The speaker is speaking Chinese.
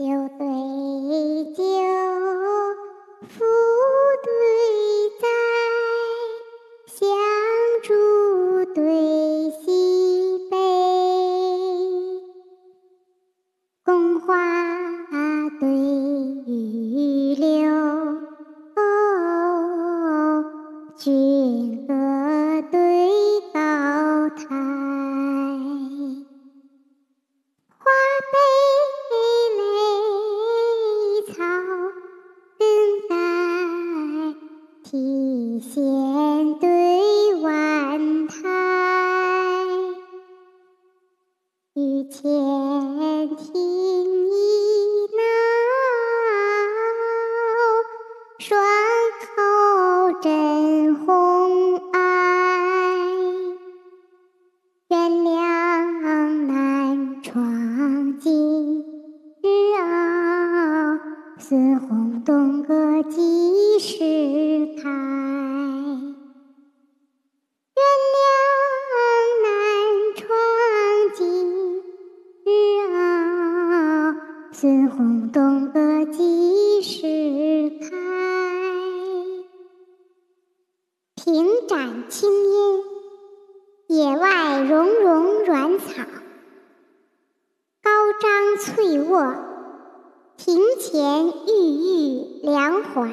酒对酒，福对哉，香烛对西北，宫花对玉柳，君体仙对万台，玉前听一闹，双口震红埃。原谅南闯今日傲，孙红东阁几孙红东阁几时开？平展青阴，野外茸茸软草，高张翠卧，庭前郁郁凉槐。